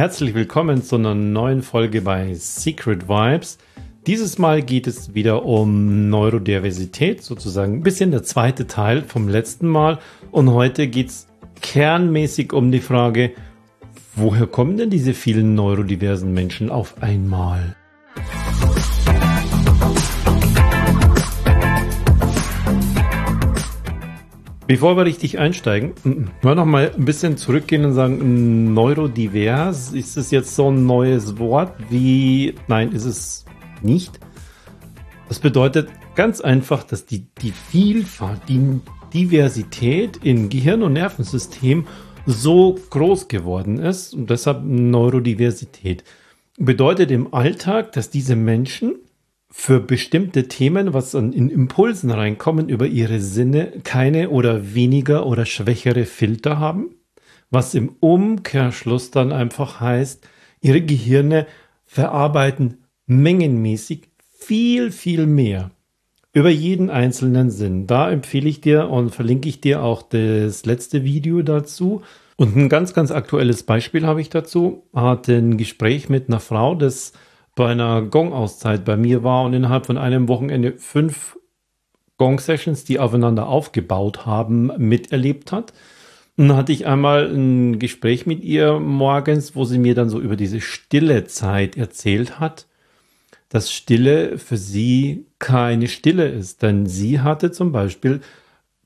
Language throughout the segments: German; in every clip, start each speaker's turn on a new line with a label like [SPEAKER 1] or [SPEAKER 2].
[SPEAKER 1] Herzlich willkommen zu einer neuen Folge bei Secret Vibes. Dieses Mal geht es wieder um Neurodiversität, sozusagen ein bisschen der zweite Teil vom letzten Mal. Und heute geht es kernmäßig um die Frage, woher kommen denn diese vielen neurodiversen Menschen auf einmal? Bevor wir richtig einsteigen, mal noch mal ein bisschen zurückgehen und sagen, neurodivers, ist es jetzt so ein neues Wort wie, nein, ist es nicht. Das bedeutet ganz einfach, dass die, die Vielfalt, die Diversität in Gehirn und Nervensystem so groß geworden ist und deshalb Neurodiversität. Bedeutet im Alltag, dass diese Menschen für bestimmte Themen, was in Impulsen reinkommen, über ihre Sinne keine oder weniger oder schwächere Filter haben, was im Umkehrschluss dann einfach heißt, ihre Gehirne verarbeiten mengenmäßig viel, viel mehr über jeden einzelnen Sinn. Da empfehle ich dir und verlinke ich dir auch das letzte Video dazu. Und ein ganz, ganz aktuelles Beispiel habe ich dazu. Hatte ein Gespräch mit einer Frau, das bei einer Gong-Auszeit bei mir war und innerhalb von einem Wochenende fünf Gong-Sessions, die aufeinander aufgebaut haben, miterlebt hat. Und dann hatte ich einmal ein Gespräch mit ihr morgens, wo sie mir dann so über diese stille Zeit erzählt hat, dass Stille für sie keine Stille ist. Denn sie hatte zum Beispiel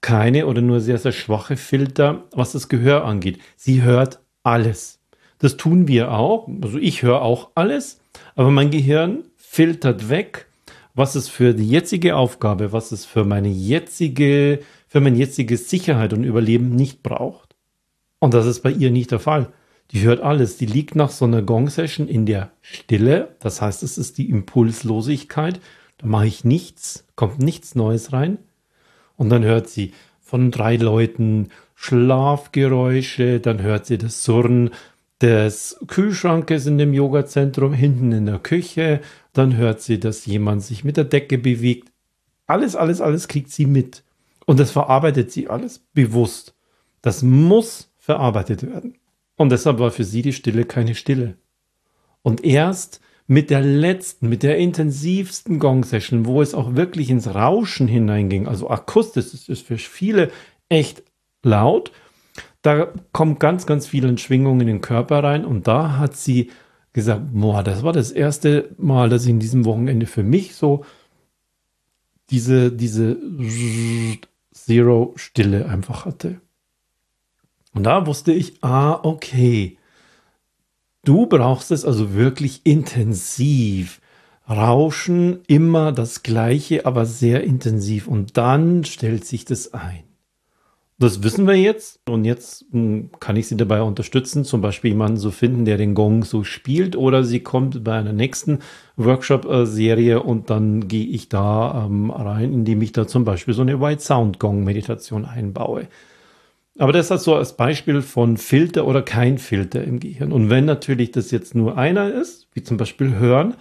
[SPEAKER 1] keine oder nur sehr, sehr schwache Filter, was das Gehör angeht. Sie hört alles. Das tun wir auch. Also ich höre auch alles. Aber mein Gehirn filtert weg, was es für die jetzige Aufgabe, was es für meine jetzige, für meine jetzige Sicherheit und Überleben nicht braucht. Und das ist bei ihr nicht der Fall. Die hört alles. Die liegt nach so einer Gong-Session in der Stille. Das heißt, es ist die Impulslosigkeit. Da mache ich nichts, kommt nichts Neues rein. Und dann hört sie von drei Leuten Schlafgeräusche, dann hört sie das Surren des Kühlschrankes in dem Yogazentrum, hinten in der Küche. Dann hört sie, dass jemand sich mit der Decke bewegt. Alles, alles, alles kriegt sie mit. Und das verarbeitet sie alles bewusst. Das muss verarbeitet werden. Und deshalb war für sie die Stille keine Stille. Und erst mit der letzten, mit der intensivsten Gong-Session, wo es auch wirklich ins Rauschen hineinging, also akustisch, das ist für viele echt laut, da kommt ganz, ganz viele Schwingungen in den Körper rein und da hat sie gesagt, boah, das war das erste Mal, dass ich in diesem Wochenende für mich so diese, diese Zero-Stille einfach hatte. Und da wusste ich, ah, okay, du brauchst es also wirklich intensiv. Rauschen, immer das gleiche, aber sehr intensiv. Und dann stellt sich das ein. Das wissen wir jetzt und jetzt hm, kann ich Sie dabei unterstützen, zum Beispiel jemanden zu finden, der den Gong so spielt oder sie kommt bei einer nächsten Workshop-Serie und dann gehe ich da ähm, rein, indem ich da zum Beispiel so eine White Sound Gong Meditation einbaue. Aber das ist so als Beispiel von Filter oder kein Filter im Gehirn. Und wenn natürlich das jetzt nur einer ist, wie zum Beispiel Hören,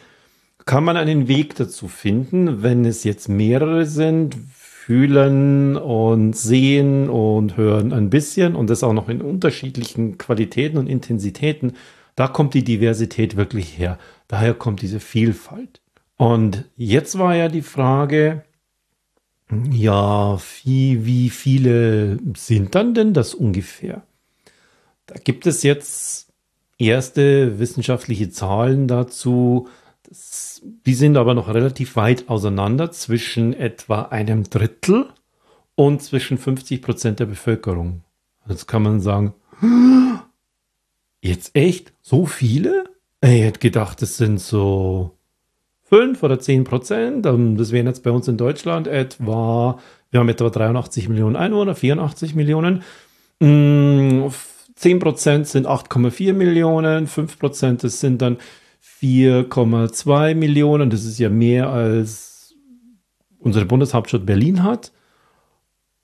[SPEAKER 1] kann man einen Weg dazu finden. Wenn es jetzt mehrere sind, fühlen und sehen und hören ein bisschen und das auch noch in unterschiedlichen Qualitäten und Intensitäten, da kommt die Diversität wirklich her. Daher kommt diese Vielfalt. Und jetzt war ja die Frage, ja, wie, wie viele sind dann denn das ungefähr? Da gibt es jetzt erste wissenschaftliche Zahlen dazu, die sind aber noch relativ weit auseinander zwischen etwa einem Drittel und zwischen 50 Prozent der Bevölkerung. Jetzt kann man sagen, jetzt echt so viele? Ich hätte gedacht, es sind so 5 oder 10 Prozent. Das wären jetzt bei uns in Deutschland etwa, wir haben etwa 83 Millionen Einwohner, 84 Millionen. 10 mm, Prozent sind 8,4 Millionen, 5 Prozent sind dann 4,2 Millionen. Das ist ja mehr als unsere Bundeshauptstadt Berlin hat.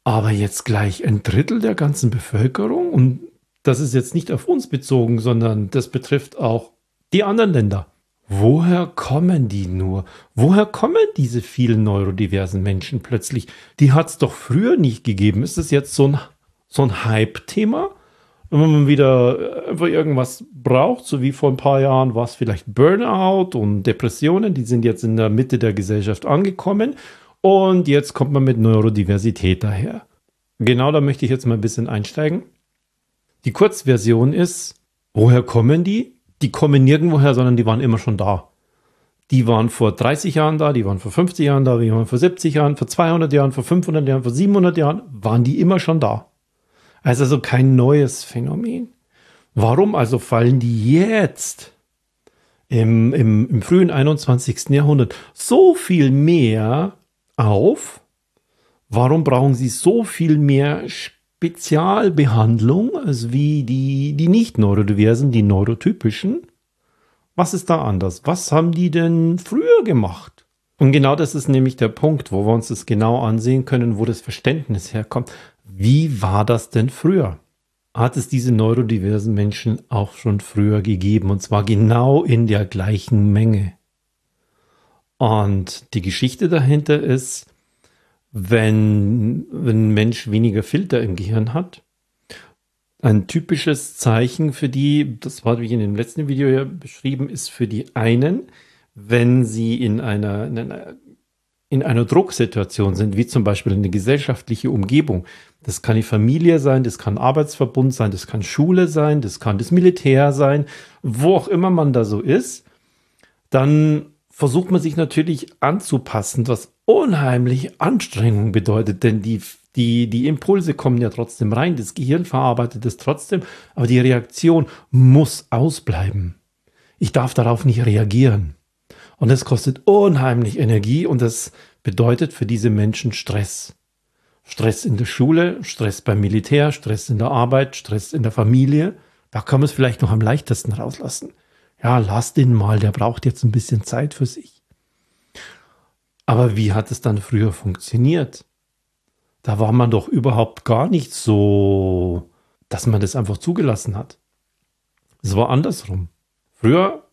[SPEAKER 1] Aber jetzt gleich ein Drittel der ganzen Bevölkerung. Und das ist jetzt nicht auf uns bezogen, sondern das betrifft auch die anderen Länder. Woher kommen die nur? Woher kommen diese vielen neurodiversen Menschen plötzlich? Die hat es doch früher nicht gegeben. Ist es jetzt so ein, so ein Hype-Thema? Wenn man wieder einfach irgendwas braucht, so wie vor ein paar Jahren war es vielleicht Burnout und Depressionen, die sind jetzt in der Mitte der Gesellschaft angekommen und jetzt kommt man mit Neurodiversität daher. Genau da möchte ich jetzt mal ein bisschen einsteigen. Die Kurzversion ist, woher kommen die? Die kommen nirgendwoher, sondern die waren immer schon da. Die waren vor 30 Jahren da, die waren vor 50 Jahren da, die waren vor 70 Jahren, vor 200 Jahren, vor 500 Jahren, vor 700 Jahren, waren die immer schon da. Also, also kein neues Phänomen. Warum also fallen die jetzt im, im, im frühen 21. Jahrhundert so viel mehr auf? Warum brauchen sie so viel mehr Spezialbehandlung als wie die, die nicht neurodiversen, die neurotypischen? Was ist da anders? Was haben die denn früher gemacht? Und genau das ist nämlich der Punkt, wo wir uns das genau ansehen können, wo das Verständnis herkommt. Wie war das denn früher? Hat es diese neurodiversen Menschen auch schon früher gegeben und zwar genau in der gleichen Menge? Und die Geschichte dahinter ist, wenn, wenn ein Mensch weniger Filter im Gehirn hat, ein typisches Zeichen für die, das habe ich in dem letzten Video ja beschrieben, ist für die einen, wenn sie in einer, in einer, in einer Drucksituation sind, wie zum Beispiel eine gesellschaftliche Umgebung. Das kann die Familie sein, das kann Arbeitsverbund sein, das kann Schule sein, das kann das Militär sein, wo auch immer man da so ist, dann versucht man sich natürlich anzupassen, was unheimlich Anstrengung bedeutet, denn die, die, die Impulse kommen ja trotzdem rein, das Gehirn verarbeitet es trotzdem, aber die Reaktion muss ausbleiben. Ich darf darauf nicht reagieren. Und das kostet unheimlich Energie und das bedeutet für diese Menschen Stress. Stress in der Schule, Stress beim Militär, Stress in der Arbeit, Stress in der Familie. Da kann man es vielleicht noch am leichtesten rauslassen ja, lass den mal, der braucht jetzt ein bisschen Zeit für sich. Aber wie hat es dann früher funktioniert? Da war man doch überhaupt gar nicht so, dass man das einfach zugelassen hat. Es war andersrum. Früher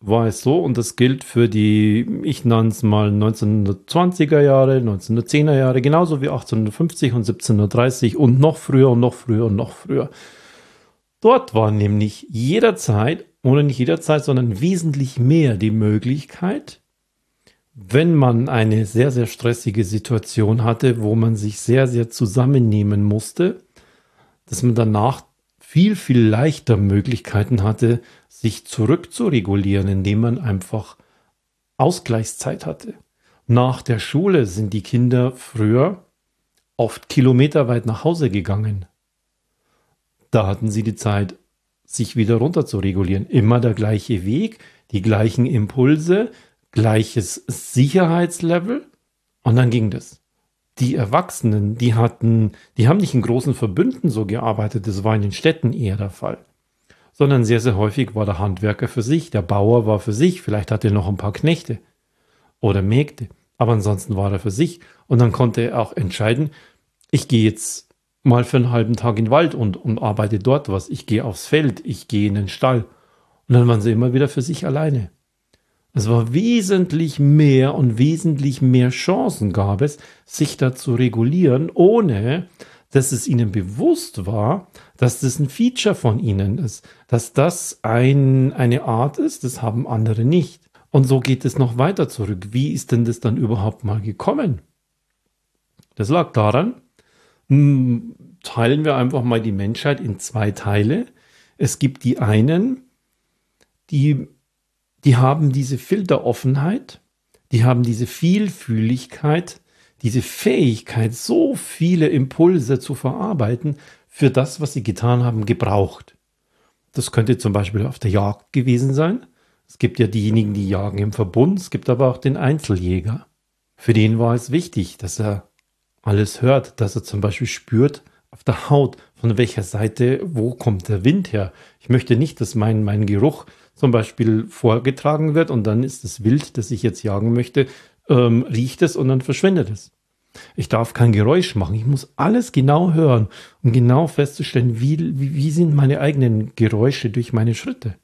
[SPEAKER 1] war es so, und das gilt für die, ich nenne es mal 1920er Jahre, 1910er Jahre, genauso wie 1850 und 1730 und noch früher und noch früher und noch früher. Dort war nämlich jederzeit oder nicht jederzeit, sondern wesentlich mehr die Möglichkeit, wenn man eine sehr, sehr stressige Situation hatte, wo man sich sehr, sehr zusammennehmen musste, dass man danach viel, viel leichter Möglichkeiten hatte, sich zurückzuregulieren, indem man einfach Ausgleichszeit hatte. Nach der Schule sind die Kinder früher oft kilometerweit nach Hause gegangen. Da hatten sie die Zeit, sich wieder runter zu regulieren. Immer der gleiche Weg, die gleichen Impulse, gleiches Sicherheitslevel und dann ging das. Die Erwachsenen, die hatten, die haben nicht in großen Verbünden so gearbeitet, das war in den Städten eher der Fall, sondern sehr, sehr häufig war der Handwerker für sich, der Bauer war für sich, vielleicht hatte er noch ein paar Knechte oder Mägde, aber ansonsten war er für sich und dann konnte er auch entscheiden, ich gehe jetzt mal für einen halben Tag in den Wald und, und arbeite dort was. Ich gehe aufs Feld, ich gehe in den Stall. Und dann waren sie immer wieder für sich alleine. Es war wesentlich mehr und wesentlich mehr Chancen gab es, sich da zu regulieren, ohne dass es ihnen bewusst war, dass das ein Feature von ihnen ist, dass das ein, eine Art ist, das haben andere nicht. Und so geht es noch weiter zurück. Wie ist denn das dann überhaupt mal gekommen? Das lag daran, hm, teilen wir einfach mal die Menschheit in zwei Teile. Es gibt die einen, die, die haben diese Filteroffenheit, die haben diese Vielfühligkeit, diese Fähigkeit, so viele Impulse zu verarbeiten, für das, was sie getan haben, gebraucht. Das könnte zum Beispiel auf der Jagd gewesen sein. Es gibt ja diejenigen, die jagen im Verbund, es gibt aber auch den Einzeljäger. Für den war es wichtig, dass er alles hört, dass er zum Beispiel spürt auf der Haut, von welcher Seite, wo kommt der Wind her. Ich möchte nicht, dass mein, mein Geruch zum Beispiel vorgetragen wird und dann ist das Wild, das ich jetzt jagen möchte, ähm, riecht es und dann verschwindet es. Ich darf kein Geräusch machen. Ich muss alles genau hören, um genau festzustellen, wie, wie, wie sind meine eigenen Geräusche durch meine Schritte.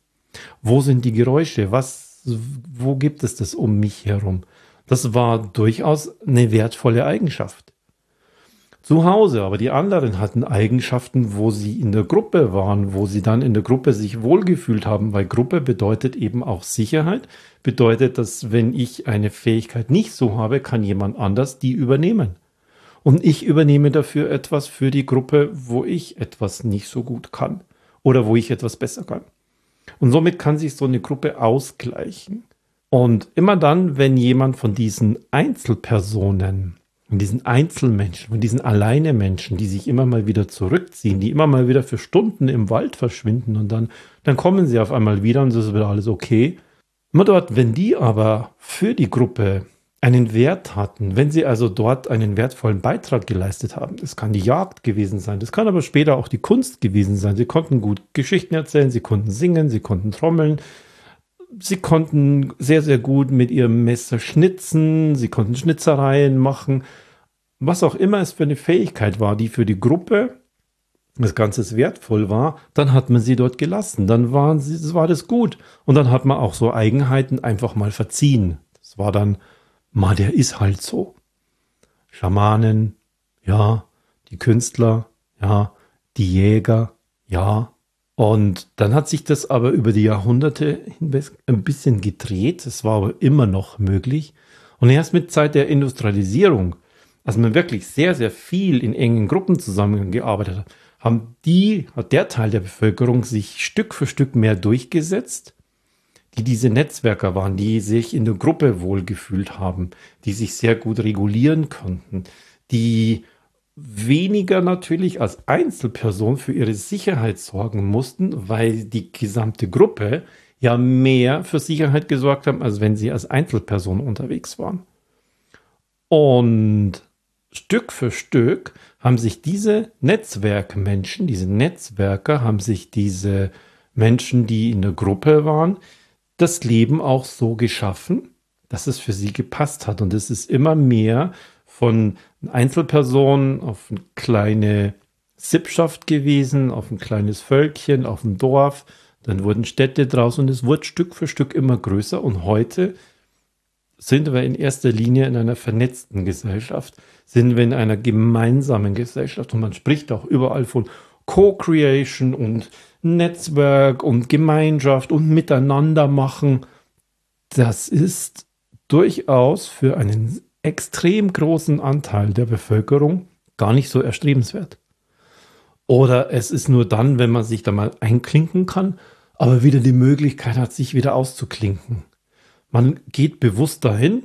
[SPEAKER 1] Wo sind die Geräusche? Was, wo gibt es das um mich herum? Das war durchaus eine wertvolle Eigenschaft. Zu Hause, aber die anderen hatten Eigenschaften, wo sie in der Gruppe waren, wo sie dann in der Gruppe sich wohlgefühlt haben, weil Gruppe bedeutet eben auch Sicherheit, bedeutet, dass wenn ich eine Fähigkeit nicht so habe, kann jemand anders die übernehmen. Und ich übernehme dafür etwas für die Gruppe, wo ich etwas nicht so gut kann oder wo ich etwas besser kann. Und somit kann sich so eine Gruppe ausgleichen. Und immer dann, wenn jemand von diesen Einzelpersonen von diesen Einzelmenschen, von diesen Alleinemenschen, die sich immer mal wieder zurückziehen, die immer mal wieder für Stunden im Wald verschwinden und dann, dann kommen sie auf einmal wieder und es ist wieder alles okay. Immer dort, wenn die aber für die Gruppe einen Wert hatten, wenn sie also dort einen wertvollen Beitrag geleistet haben, es kann die Jagd gewesen sein, das kann aber später auch die Kunst gewesen sein. Sie konnten gut Geschichten erzählen, sie konnten singen, sie konnten trommeln, sie konnten sehr, sehr gut mit ihrem Messer schnitzen, sie konnten Schnitzereien machen, was auch immer es für eine Fähigkeit war, die für die Gruppe das Ganze wertvoll war, dann hat man sie dort gelassen. Dann waren sie, war das gut. Und dann hat man auch so Eigenheiten einfach mal verziehen. Das war dann, mal, der ist halt so. Schamanen, ja, die Künstler, ja, die Jäger, ja, und dann hat sich das aber über die Jahrhunderte hinweg ein bisschen gedreht. Es war aber immer noch möglich. Und erst mit Zeit der Industrialisierung, als man wirklich sehr, sehr viel in engen Gruppen zusammengearbeitet hat, haben die, hat der Teil der Bevölkerung sich Stück für Stück mehr durchgesetzt, die diese Netzwerker waren, die sich in der Gruppe wohlgefühlt haben, die sich sehr gut regulieren konnten, die weniger natürlich als Einzelperson für ihre Sicherheit sorgen mussten, weil die gesamte Gruppe ja mehr für Sicherheit gesorgt haben, als wenn sie als Einzelperson unterwegs waren. Und Stück für Stück haben sich diese Netzwerkmenschen, diese Netzwerker, haben sich diese Menschen, die in der Gruppe waren, das Leben auch so geschaffen, dass es für sie gepasst hat. Und es ist immer mehr von Einzelpersonen auf eine kleine Sippschaft gewesen, auf ein kleines Völkchen, auf ein Dorf. Dann wurden Städte draus und es wurde Stück für Stück immer größer. Und heute sind wir in erster Linie in einer vernetzten Gesellschaft, sind wir in einer gemeinsamen Gesellschaft und man spricht auch überall von Co-Creation und Netzwerk und Gemeinschaft und Miteinander machen. Das ist durchaus für einen extrem großen Anteil der Bevölkerung gar nicht so erstrebenswert. Oder es ist nur dann, wenn man sich da mal einklinken kann, aber wieder die Möglichkeit hat, sich wieder auszuklinken. Man geht bewusst dahin.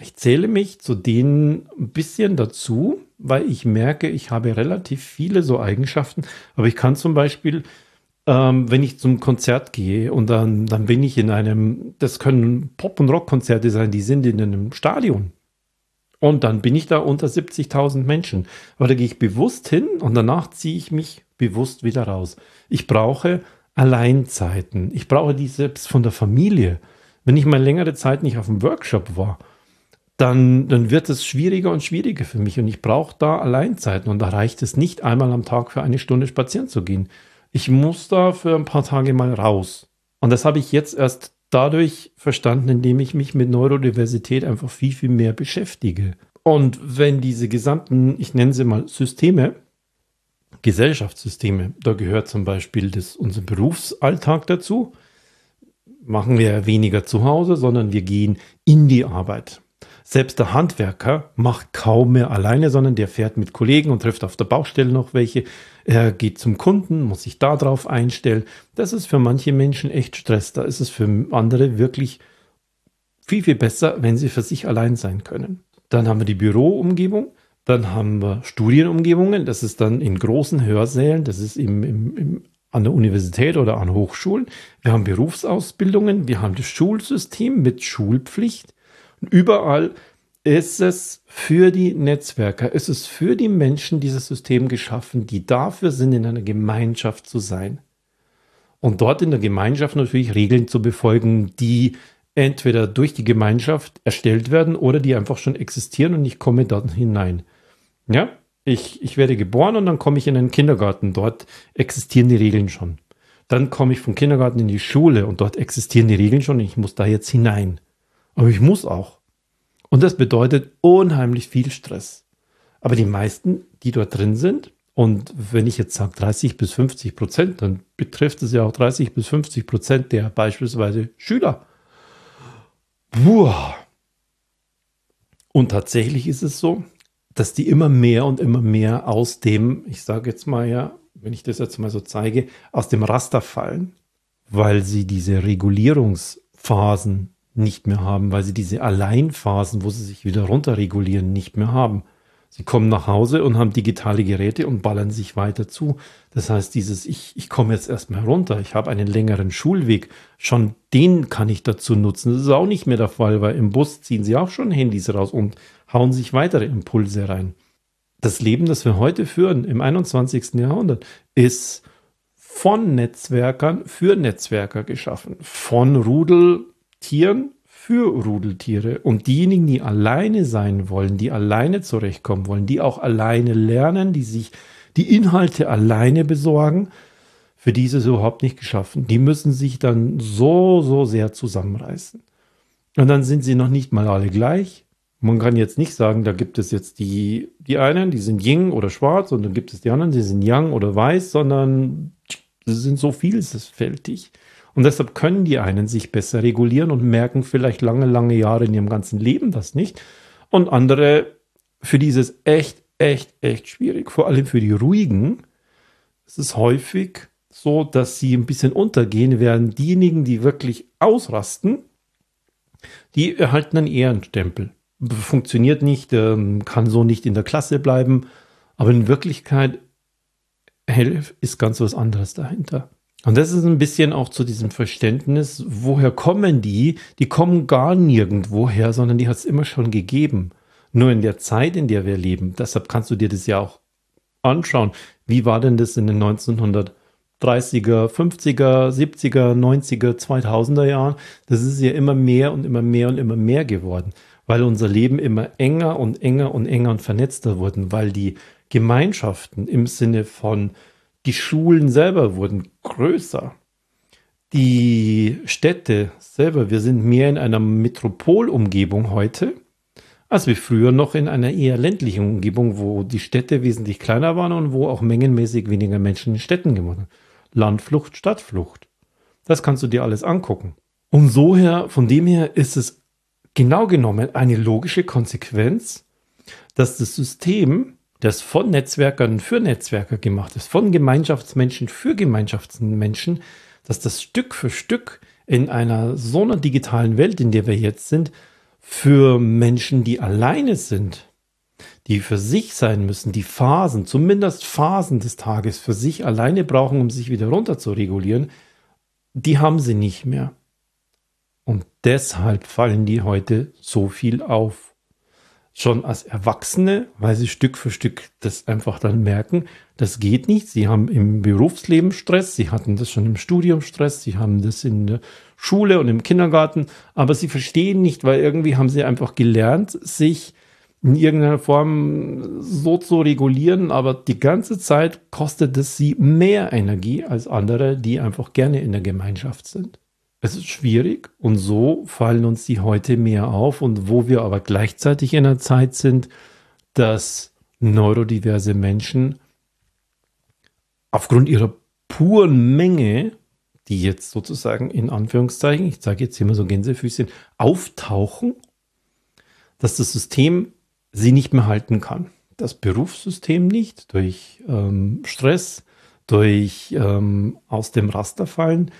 [SPEAKER 1] Ich zähle mich zu denen ein bisschen dazu, weil ich merke, ich habe relativ viele so Eigenschaften. Aber ich kann zum Beispiel, ähm, wenn ich zum Konzert gehe und dann, dann bin ich in einem, das können Pop- und Rockkonzerte sein, die sind in einem Stadion. Und dann bin ich da unter 70.000 Menschen. Aber da gehe ich bewusst hin und danach ziehe ich mich bewusst wieder raus. Ich brauche Alleinzeiten. Ich brauche die selbst von der Familie. Wenn ich mal längere Zeit nicht auf dem Workshop war, dann, dann wird es schwieriger und schwieriger für mich. Und ich brauche da Alleinzeiten. Und da reicht es nicht, einmal am Tag für eine Stunde spazieren zu gehen. Ich muss da für ein paar Tage mal raus. Und das habe ich jetzt erst dadurch verstanden, indem ich mich mit Neurodiversität einfach viel, viel mehr beschäftige. Und wenn diese gesamten, ich nenne sie mal Systeme, Gesellschaftssysteme, da gehört zum Beispiel das, unser Berufsalltag dazu, machen wir weniger zu Hause, sondern wir gehen in die Arbeit. Selbst der Handwerker macht kaum mehr alleine, sondern der fährt mit Kollegen und trifft auf der Baustelle noch welche. Er geht zum Kunden, muss sich darauf einstellen. Das ist für manche Menschen echt Stress. Da ist es für andere wirklich viel, viel besser, wenn sie für sich allein sein können. Dann haben wir die Büroumgebung. Dann haben wir Studienumgebungen. Das ist dann in großen Hörsälen. Das ist im, im, im, an der Universität oder an Hochschulen. Wir haben Berufsausbildungen. Wir haben das Schulsystem mit Schulpflicht. Überall ist es für die Netzwerker, ist es für die Menschen dieses System geschaffen, die dafür sind, in einer Gemeinschaft zu sein. Und dort in der Gemeinschaft natürlich Regeln zu befolgen, die entweder durch die Gemeinschaft erstellt werden oder die einfach schon existieren und ich komme dort hinein. Ja, ich, ich werde geboren und dann komme ich in einen Kindergarten. Dort existieren die Regeln schon. Dann komme ich vom Kindergarten in die Schule und dort existieren die Regeln schon und ich muss da jetzt hinein. Aber ich muss auch. Und das bedeutet unheimlich viel Stress. Aber die meisten, die dort drin sind, und wenn ich jetzt sage 30 bis 50 Prozent, dann betrifft es ja auch 30 bis 50 Prozent der beispielsweise Schüler. Boah. Und tatsächlich ist es so, dass die immer mehr und immer mehr aus dem, ich sage jetzt mal ja, wenn ich das jetzt mal so zeige, aus dem Raster fallen, weil sie diese Regulierungsphasen nicht mehr haben, weil sie diese Alleinphasen, wo sie sich wieder runterregulieren, nicht mehr haben. Sie kommen nach Hause und haben digitale Geräte und ballern sich weiter zu. Das heißt, dieses, ich, ich komme jetzt erstmal runter, ich habe einen längeren Schulweg, schon den kann ich dazu nutzen. Das ist auch nicht mehr der Fall, weil im Bus ziehen sie auch schon Handys raus und hauen sich weitere Impulse rein. Das Leben, das wir heute führen im 21. Jahrhundert, ist von Netzwerkern für Netzwerker geschaffen, von Rudeltieren für Rudeltiere. Und diejenigen, die alleine sein wollen, die alleine zurechtkommen wollen, die auch alleine lernen, die sich die Inhalte alleine besorgen, für die ist es überhaupt nicht geschaffen. Die müssen sich dann so, so sehr zusammenreißen. Und dann sind sie noch nicht mal alle gleich. Man kann jetzt nicht sagen, da gibt es jetzt die, die einen, die sind Ying oder schwarz und dann gibt es die anderen, die sind Yang oder weiß, sondern sie sind so vielfältig. Und deshalb können die einen sich besser regulieren und merken vielleicht lange, lange Jahre in ihrem ganzen Leben das nicht. Und andere, für die ist es echt, echt, echt schwierig. Vor allem für die Ruhigen ist es häufig so, dass sie ein bisschen untergehen, während diejenigen, die wirklich ausrasten, die erhalten einen Ehrenstempel. Funktioniert nicht, ähm, kann so nicht in der Klasse bleiben, aber in Wirklichkeit ist ganz was anderes dahinter. Und das ist ein bisschen auch zu diesem Verständnis, woher kommen die? Die kommen gar nirgendwoher, sondern die hat es immer schon gegeben. Nur in der Zeit, in der wir leben. Deshalb kannst du dir das ja auch anschauen. Wie war denn das in den 1930er, 50er, 70er, 90er, 2000er Jahren? Das ist ja immer mehr und immer mehr und immer mehr geworden, weil unser Leben immer enger und enger und enger und vernetzter wurden, weil die Gemeinschaften im Sinne von die Schulen selber wurden größer. Die Städte selber, wir sind mehr in einer Metropolumgebung heute, als wir früher noch in einer eher ländlichen Umgebung, wo die Städte wesentlich kleiner waren und wo auch mengenmäßig weniger Menschen in Städten gewohnt haben. Landflucht, Stadtflucht. Das kannst du dir alles angucken. Und so her, von dem her ist es genau genommen eine logische Konsequenz, dass das System das von Netzwerkern für Netzwerker gemacht ist, von Gemeinschaftsmenschen für Gemeinschaftsmenschen, dass das Stück für Stück in einer so einer digitalen Welt, in der wir jetzt sind, für Menschen, die alleine sind, die für sich sein müssen, die Phasen, zumindest Phasen des Tages für sich alleine brauchen, um sich wieder runter zu regulieren, die haben sie nicht mehr. Und deshalb fallen die heute so viel auf schon als Erwachsene, weil sie Stück für Stück das einfach dann merken, das geht nicht. Sie haben im Berufsleben Stress, sie hatten das schon im Studium Stress, sie haben das in der Schule und im Kindergarten, aber sie verstehen nicht, weil irgendwie haben sie einfach gelernt, sich in irgendeiner Form so zu regulieren, aber die ganze Zeit kostet es sie mehr Energie als andere, die einfach gerne in der Gemeinschaft sind. Es ist schwierig und so fallen uns die heute mehr auf und wo wir aber gleichzeitig in einer Zeit sind, dass neurodiverse Menschen aufgrund ihrer puren Menge, die jetzt sozusagen in Anführungszeichen, ich sage jetzt immer so Gänsefüßchen, auftauchen, dass das System sie nicht mehr halten kann. Das Berufssystem nicht, durch ähm, Stress, durch ähm, aus dem Raster fallen,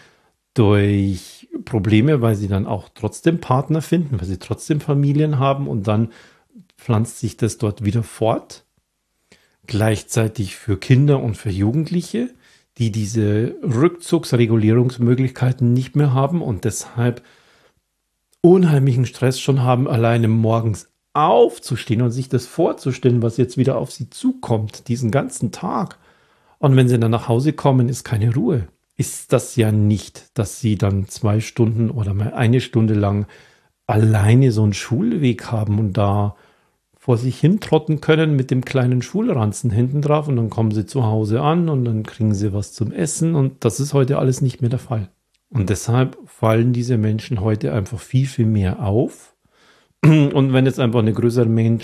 [SPEAKER 1] durch Probleme, weil sie dann auch trotzdem Partner finden, weil sie trotzdem Familien haben und dann pflanzt sich das dort wieder fort. Gleichzeitig für Kinder und für Jugendliche, die diese Rückzugsregulierungsmöglichkeiten nicht mehr haben und deshalb unheimlichen Stress schon haben, alleine morgens aufzustehen und sich das vorzustellen, was jetzt wieder auf sie zukommt, diesen ganzen Tag. Und wenn sie dann nach Hause kommen, ist keine Ruhe ist das ja nicht, dass sie dann zwei Stunden oder mal eine Stunde lang alleine so einen Schulweg haben und da vor sich hintrotten können mit dem kleinen Schulranzen hinten drauf und dann kommen sie zu Hause an und dann kriegen sie was zum Essen und das ist heute alles nicht mehr der Fall. Und deshalb fallen diese Menschen heute einfach viel, viel mehr auf. Und wenn jetzt einfach eine größere Menge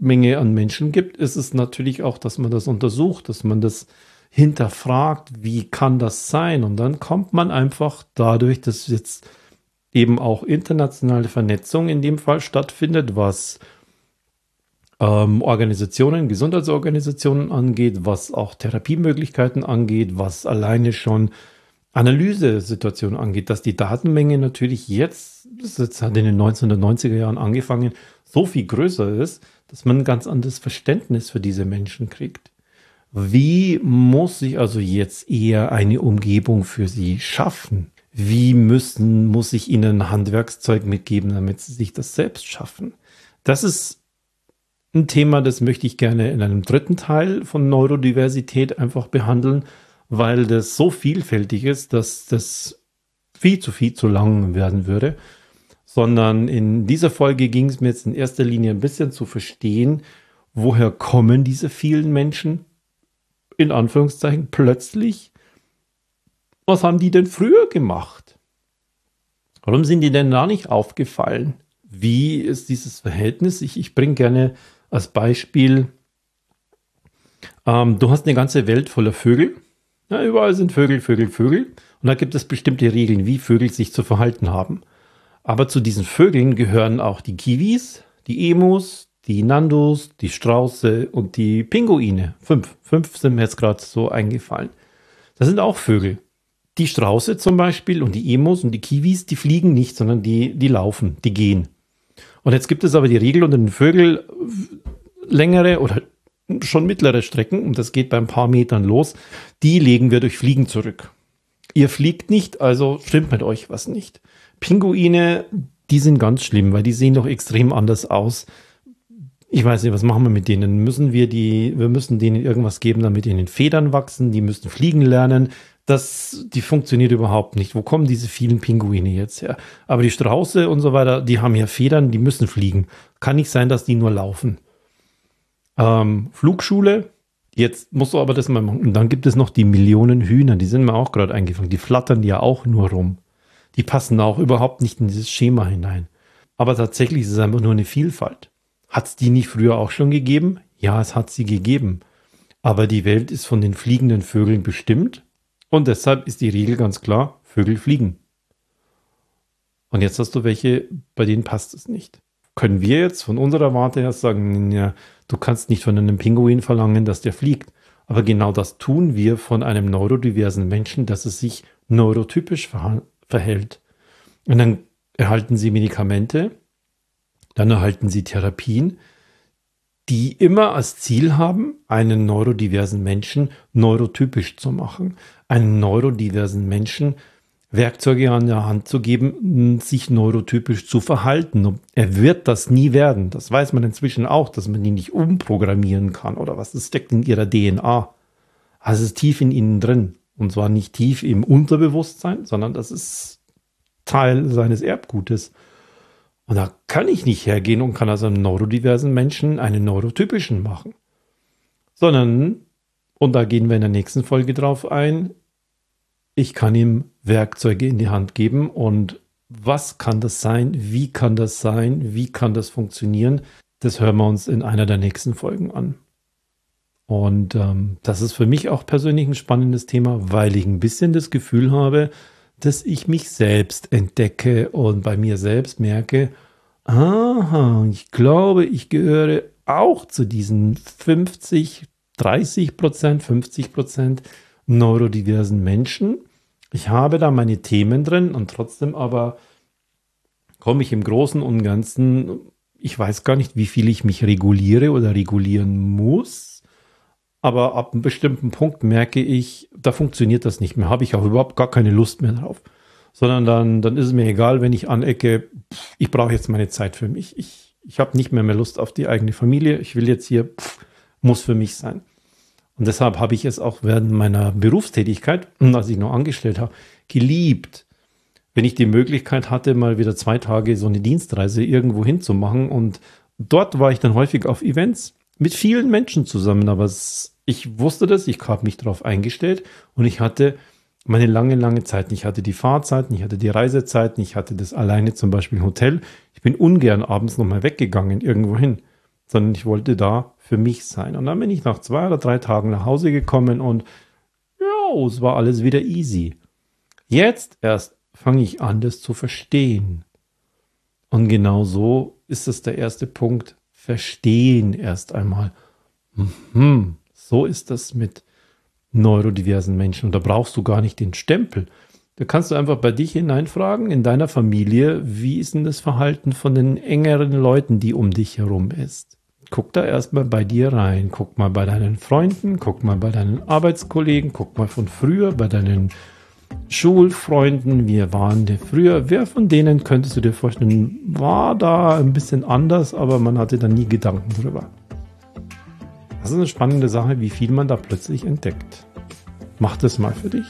[SPEAKER 1] Menge an Menschen gibt, ist es natürlich auch, dass man das untersucht, dass man das hinterfragt, wie kann das sein? Und dann kommt man einfach dadurch, dass jetzt eben auch internationale Vernetzung in dem Fall stattfindet, was ähm, Organisationen, Gesundheitsorganisationen angeht, was auch Therapiemöglichkeiten angeht, was alleine schon Analysesituationen angeht, dass die Datenmenge natürlich jetzt, das hat in den 1990er Jahren angefangen, so viel größer ist, dass man ein ganz anderes Verständnis für diese Menschen kriegt. Wie muss ich also jetzt eher eine Umgebung für sie schaffen? Wie müssen, muss ich ihnen Handwerkszeug mitgeben, damit sie sich das selbst schaffen? Das ist ein Thema, das möchte ich gerne in einem dritten Teil von Neurodiversität einfach behandeln, weil das so vielfältig ist, dass das viel zu viel zu lang werden würde. Sondern in dieser Folge ging es mir jetzt in erster Linie ein bisschen zu verstehen, woher kommen diese vielen Menschen, in Anführungszeichen, plötzlich? Was haben die denn früher gemacht? Warum sind die denn da nicht aufgefallen? Wie ist dieses Verhältnis? Ich, ich bringe gerne als Beispiel, ähm, du hast eine ganze Welt voller Vögel. Ja, überall sind Vögel, Vögel, Vögel. Und da gibt es bestimmte Regeln, wie Vögel sich zu verhalten haben. Aber zu diesen Vögeln gehören auch die Kiwis, die Emus, die Nandos, die Strauße und die Pinguine. Fünf. Fünf sind mir jetzt gerade so eingefallen. Das sind auch Vögel. Die Strauße zum Beispiel und die Emus und die Kiwis, die fliegen nicht, sondern die, die laufen, die gehen. Und jetzt gibt es aber die Regel unter den Vögeln, längere oder schon mittlere Strecken, und das geht bei ein paar Metern los, die legen wir durch Fliegen zurück. Ihr fliegt nicht, also stimmt mit euch was nicht. Pinguine, die sind ganz schlimm, weil die sehen doch extrem anders aus. Ich weiß nicht, was machen wir mit denen? Müssen wir die, wir müssen denen irgendwas geben, damit ihnen Federn wachsen, die müssen fliegen lernen. Das, die funktioniert überhaupt nicht. Wo kommen diese vielen Pinguine jetzt her? Aber die Strauße und so weiter, die haben ja Federn, die müssen fliegen. Kann nicht sein, dass die nur laufen. Ähm, Flugschule, jetzt musst du aber das mal machen. Und dann gibt es noch die Millionen Hühner, die sind mir auch gerade eingefangen. Die flattern ja auch nur rum. Die passen auch überhaupt nicht in dieses Schema hinein. Aber tatsächlich ist es einfach nur eine Vielfalt. Hat es die nicht früher auch schon gegeben? Ja, es hat sie gegeben. Aber die Welt ist von den fliegenden Vögeln bestimmt. Und deshalb ist die Regel ganz klar, Vögel fliegen. Und jetzt hast du welche, bei denen passt es nicht. Können wir jetzt von unserer Warte her sagen, ja, Du kannst nicht von einem Pinguin verlangen, dass der fliegt. Aber genau das tun wir von einem neurodiversen Menschen, dass es sich neurotypisch verhält. Und dann erhalten sie Medikamente, dann erhalten sie Therapien, die immer als Ziel haben, einen neurodiversen Menschen neurotypisch zu machen. Einen neurodiversen Menschen Werkzeuge an der Hand zu geben, sich neurotypisch zu verhalten. Er wird das nie werden. Das weiß man inzwischen auch, dass man ihn nicht umprogrammieren kann oder was. Das steckt in ihrer DNA. Also es ist tief in ihnen drin. Und zwar nicht tief im Unterbewusstsein, sondern das ist Teil seines Erbgutes. Und da kann ich nicht hergehen und kann aus einem neurodiversen Menschen einen neurotypischen machen. Sondern, und da gehen wir in der nächsten Folge drauf ein, ich kann ihm Werkzeuge in die Hand geben und was kann das sein? Wie kann das sein? Wie kann das funktionieren? Das hören wir uns in einer der nächsten Folgen an. Und ähm, das ist für mich auch persönlich ein spannendes Thema, weil ich ein bisschen das Gefühl habe, dass ich mich selbst entdecke und bei mir selbst merke, aha, ich glaube, ich gehöre auch zu diesen 50, 30 Prozent, 50 Prozent, neurodiversen Menschen. Ich habe da meine Themen drin und trotzdem aber komme ich im Großen und Ganzen, ich weiß gar nicht, wie viel ich mich reguliere oder regulieren muss. Aber ab einem bestimmten Punkt merke ich, da funktioniert das nicht mehr. Habe ich auch überhaupt gar keine Lust mehr drauf. Sondern dann, dann ist es mir egal, wenn ich anecke, ich brauche jetzt meine Zeit für mich. Ich, ich habe nicht mehr mehr Lust auf die eigene Familie. Ich will jetzt hier, pff, muss für mich sein. Und deshalb habe ich es auch während meiner Berufstätigkeit, als ich noch angestellt habe, geliebt, wenn ich die Möglichkeit hatte, mal wieder zwei Tage so eine Dienstreise irgendwo hinzumachen. Und dort war ich dann häufig auf Events mit vielen Menschen zusammen. Aber ich wusste das, ich habe mich darauf eingestellt und ich hatte meine lange, lange Zeit. Ich hatte die Fahrzeiten, ich hatte die Reisezeiten, ich hatte das alleine zum Beispiel Hotel. Ich bin ungern abends nochmal weggegangen irgendwo hin. sondern ich wollte da für mich sein. Und dann bin ich nach zwei oder drei Tagen nach Hause gekommen und ja, es war alles wieder easy. Jetzt erst fange ich an, das zu verstehen. Und genau so ist es der erste Punkt. Verstehen erst einmal. Mhm, so ist das mit neurodiversen Menschen. Und da brauchst du gar nicht den Stempel. Da kannst du einfach bei dich hineinfragen, in deiner Familie, wie ist denn das Verhalten von den engeren Leuten, die um dich herum ist. Guck da erstmal bei dir rein, guck mal bei deinen Freunden, guck mal bei deinen Arbeitskollegen, guck mal von früher bei deinen Schulfreunden, wir waren die früher. Wer von denen könntest du dir vorstellen, war da ein bisschen anders, aber man hatte da nie Gedanken drüber. Das ist eine spannende Sache, wie viel man da plötzlich entdeckt. Mach das mal für dich.